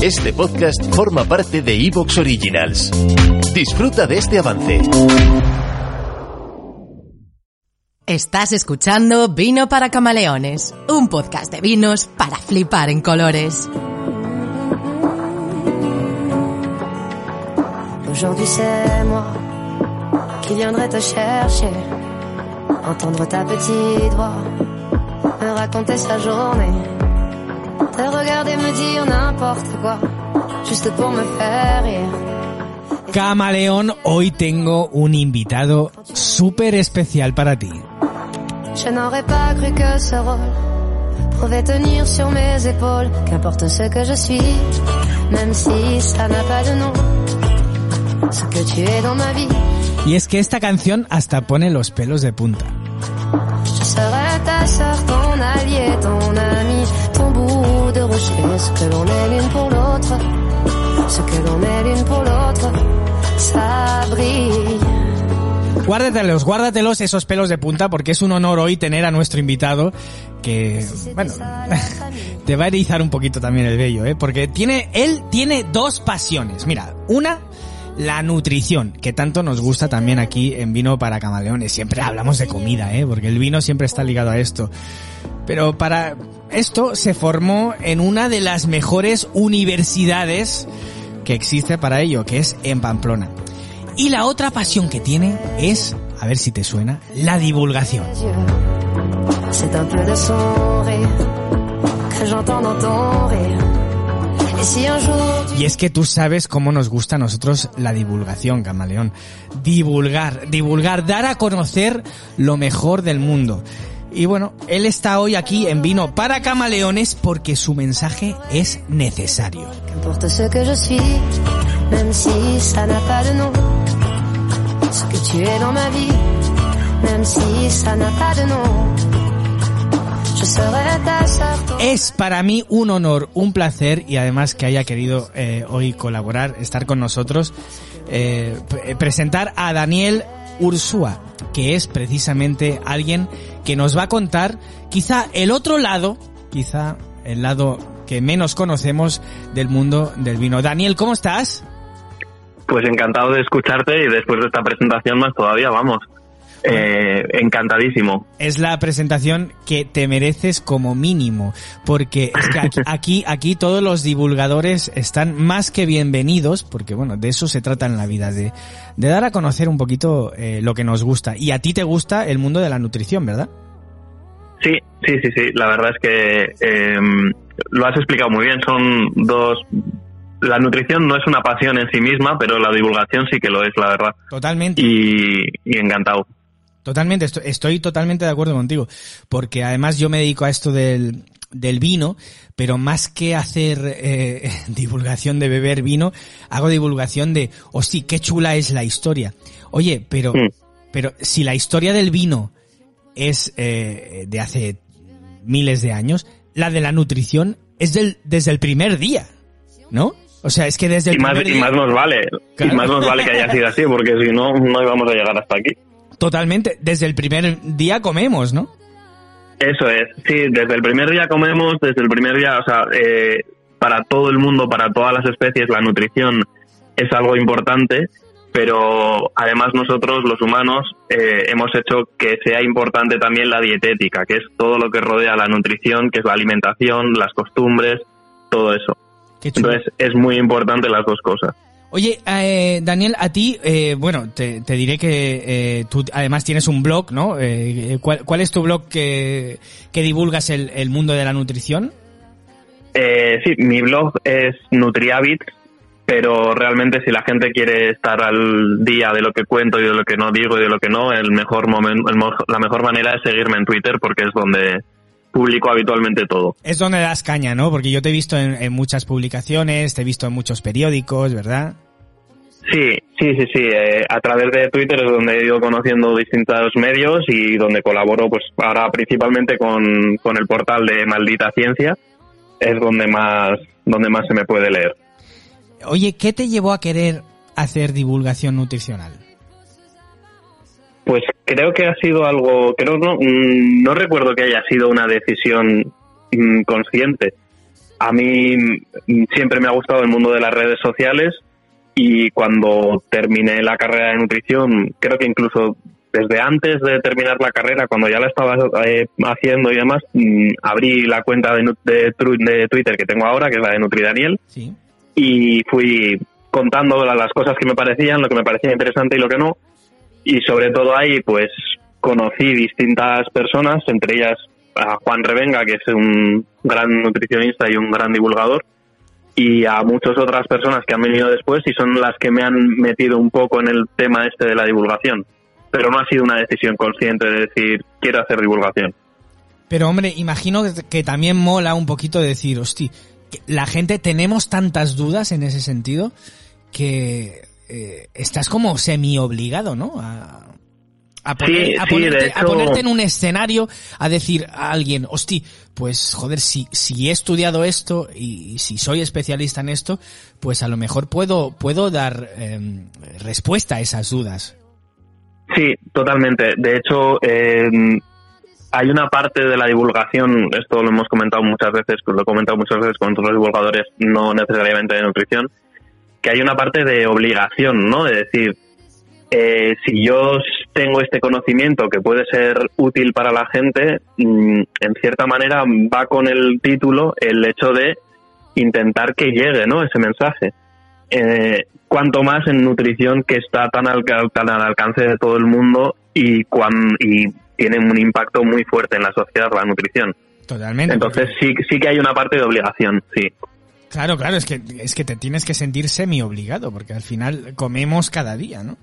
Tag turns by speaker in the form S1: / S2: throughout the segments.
S1: Este podcast forma parte de Evox Originals. Disfruta de este avance.
S2: Estás escuchando Vino para Camaleones, un podcast de vinos para flipar en colores.
S3: Aujourd'hui c'est moi qui viendrai te chercher, entendre ta petite voix, me raconter sa journée, te regarder me dire n'importe quoi, juste pour me faire rire.
S4: Camaleón, hoy tengo un invitado súper especial para ti.
S3: Je n'aurais pas cru que ce rôle pouvait tenir sur mes épaules, qu'importe ce que je suis, même si ça n'a pas de nom, ce que tu es dans ma vie.
S4: Y es que esta canción hasta pone los pelos de punta.
S3: Je serai ta sœur, ton allié, ton ami, bout de rocher.
S4: Guárdatelos, guárdatelos esos pelos de punta porque es un honor hoy tener a nuestro invitado que, bueno, te va a erizar un poquito también el vello, ¿eh? Porque tiene, él tiene dos pasiones. Mira, una, la nutrición, que tanto nos gusta también aquí en Vino para Camaleones. Siempre hablamos de comida, ¿eh? Porque el vino siempre está ligado a esto. Pero para esto se formó en una de las mejores universidades que existe para ello, que es en Pamplona. Y la otra pasión que tiene es, a ver si te suena, la divulgación. Y es que tú sabes cómo nos gusta a nosotros la divulgación, camaleón. Divulgar, divulgar, dar a conocer lo mejor del mundo. Y bueno, él está hoy aquí en Vino para Camaleones porque su mensaje es necesario.
S3: Es
S4: para mí un honor, un placer y además que haya querido eh, hoy colaborar, estar con nosotros, eh, pre- presentar a Daniel Ursúa, que es precisamente alguien que nos va a contar quizá el otro lado, quizá el lado que menos conocemos del mundo del vino. Daniel, ¿cómo estás?
S5: Pues encantado de escucharte y después de esta presentación más todavía, vamos. Eh, encantadísimo.
S4: es la presentación que te mereces como mínimo, porque es que aquí, aquí, aquí todos los divulgadores están más que bienvenidos, porque bueno, de eso se trata en la vida, de, de dar a conocer un poquito eh, lo que nos gusta. Y a ti te gusta el mundo de la nutrición, ¿verdad?
S5: Sí, sí, sí, sí. La verdad es que eh, lo has explicado muy bien. Son dos. La nutrición no es una pasión en sí misma, pero la divulgación sí que lo es, la verdad.
S4: Totalmente.
S5: Y, y encantado.
S4: Totalmente, estoy, estoy totalmente de acuerdo contigo, porque además yo me dedico a esto del, del vino, pero más que hacer eh, divulgación de beber vino, hago divulgación de, hostia, qué chula es la historia. Oye, pero,
S5: Mm.
S4: pero si la historia del vino es eh, de hace miles de años, la de la nutrición es del, desde el primer día, ¿no? O sea, es que desde el
S5: Y más,
S4: primer
S5: y
S4: día...
S5: más nos vale.
S4: Claro.
S5: Y más nos vale que haya sido así, porque si no, no íbamos a llegar hasta aquí.
S4: Totalmente, desde el primer día comemos, ¿no?
S5: Eso es, sí, desde el primer día comemos, desde el primer día, o sea, eh, para todo el mundo, para todas las especies, la nutrición es algo importante, pero además nosotros, los humanos, eh, hemos hecho que sea importante también la dietética, que es todo lo que rodea la nutrición, que es la alimentación, las costumbres, todo eso. Entonces es muy importante las dos cosas.
S4: Oye, eh, Daniel, a ti, eh, bueno, te, te diré que eh, tú además tienes un blog, ¿no? Eh, ¿cuál, cuál es tu blog que, que divulgas el, mundo de la nutrición?
S5: Eh, sí, mi blog es Nutrihabits, pero realmente si la gente quiere estar al día de lo que cuento y de lo que no digo y de lo que no, el mejor momento, la mejor manera es seguirme en Twitter porque es donde publico habitualmente todo.
S4: Es donde das caña, ¿no? Porque yo te he visto en, en muchas publicaciones, te he visto en muchos periódicos, ¿verdad?
S5: Sí, sí, sí, sí. eh, a través de Twitter es donde he ido conociendo distintos medios y donde colaboro, pues ahora principalmente con, con el portal de Maldita Ciencia, es donde más, donde más se me puede leer.
S4: Oye, ¿qué te llevó a querer hacer divulgación nutricional?
S5: Pues creo que ha sido algo, creo no, mm, no recuerdo que haya sido una decisión mm, consciente. a mí mm, siempre me ha gustado el mundo de las redes sociales y cuando terminé la carrera de nutrición, creo que incluso desde antes de terminar la carrera, cuando ya la estaba eh, haciendo y demás, abrí la cuenta de, de, de, Twitter que tengo ahora, que es la de NutriDaniel,
S4: Sí.
S5: y fui contando las cosas que me parecían, lo que me parecía interesante y lo que no. Y sobre todo ahí, pues conocí distintas personas, entre ellas a Juan Revenga, que es un gran nutricionista y un gran divulgador, y a muchas otras personas que han venido después y son las que me han metido un poco en el tema este de la divulgación. Pero no ha sido una decisión consciente de decir, quiero hacer divulgación.
S4: Pero hombre, imagino que también mola un poquito decir, hosti, la gente tenemos tantas dudas en ese sentido que eh, estás como semi obligado, ¿no? A, a, poner,
S5: Sí,
S4: a,
S5: sí,
S4: ponerte, a ponerte en un escenario a decir a alguien, hosti, pues joder, si, si he estudiado esto y, y si soy especialista en esto, pues a lo mejor puedo, puedo dar em, respuesta a esas dudas.
S5: Sí, totalmente. De hecho, eh, hay una parte de la divulgación, esto lo hemos comentado muchas veces, lo he comentado muchas veces con otros divulgadores, no necesariamente de nutrición, que hay una parte de obligación, ¿no? De decir, eh, si yo tengo este conocimiento que puede ser útil para la gente, mm, en cierta manera va con el título el hecho de intentar que llegue, ¿no? Ese mensaje. Eh, cuanto más en nutrición que está tan al, tan al alcance de todo el mundo y, cuan, y tiene un impacto muy fuerte en la sociedad la nutrición.
S4: Totalmente.
S5: Entonces sí, sí que hay una parte de obligación, sí.
S4: Claro, claro, es que, es que te tienes que sentir semi obligado, porque al final comemos cada día, ¿no?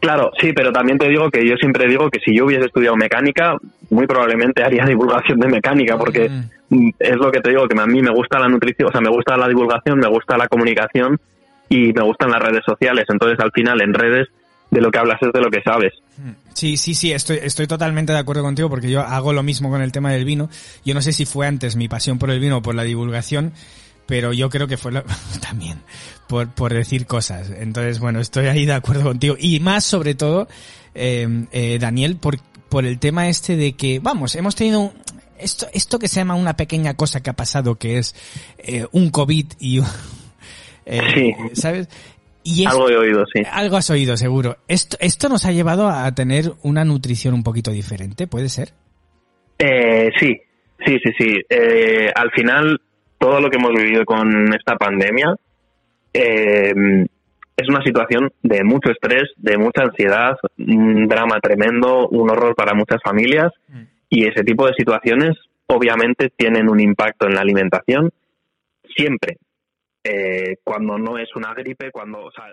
S5: Claro, sí, pero también te digo que yo siempre digo que si yo hubiese estudiado mecánica, muy probablemente haría divulgación de mecánica, porque
S4: Mm.
S5: mm, es lo que te digo, que a mí me gusta la nutrición, o sea, me gusta la divulgación, me gusta la comunicación y me gustan las redes sociales. Entonces, al final, en redes, de lo que hablas es de lo que sabes.
S4: Sí, sí, sí, estoy, estoy totalmente de acuerdo contigo porque yo hago lo mismo con el tema del vino. Yo no sé si fue antes mi pasión por el vino o por la divulgación, pero yo creo que fue la- también por, por decir cosas. Entonces, bueno, estoy ahí de acuerdo contigo. Y más sobre todo, eh, eh, Daniel, por, por el tema este de que, vamos, hemos tenido un- esto, esto que se llama una pequeña cosa que ha pasado, que es eh, un COVID y... eh,
S5: Sí.
S4: ¿Sabes? Y es-
S5: Algo he oído, sí.
S4: algo has oído, seguro. Esto, esto nos ha llevado a tener una nutrición un poquito diferente, ¿puede ser?
S5: Eh, sí, sí, sí, sí. Eh, al final, todo lo que hemos vivido con esta pandemia eh, es una situación de mucho estrés, de mucha ansiedad, un drama tremendo, un horror para muchas familias y ese tipo de situaciones obviamente tienen un impacto en la alimentación siempre. Eh, cuando no es una gripe, cuando... O sea,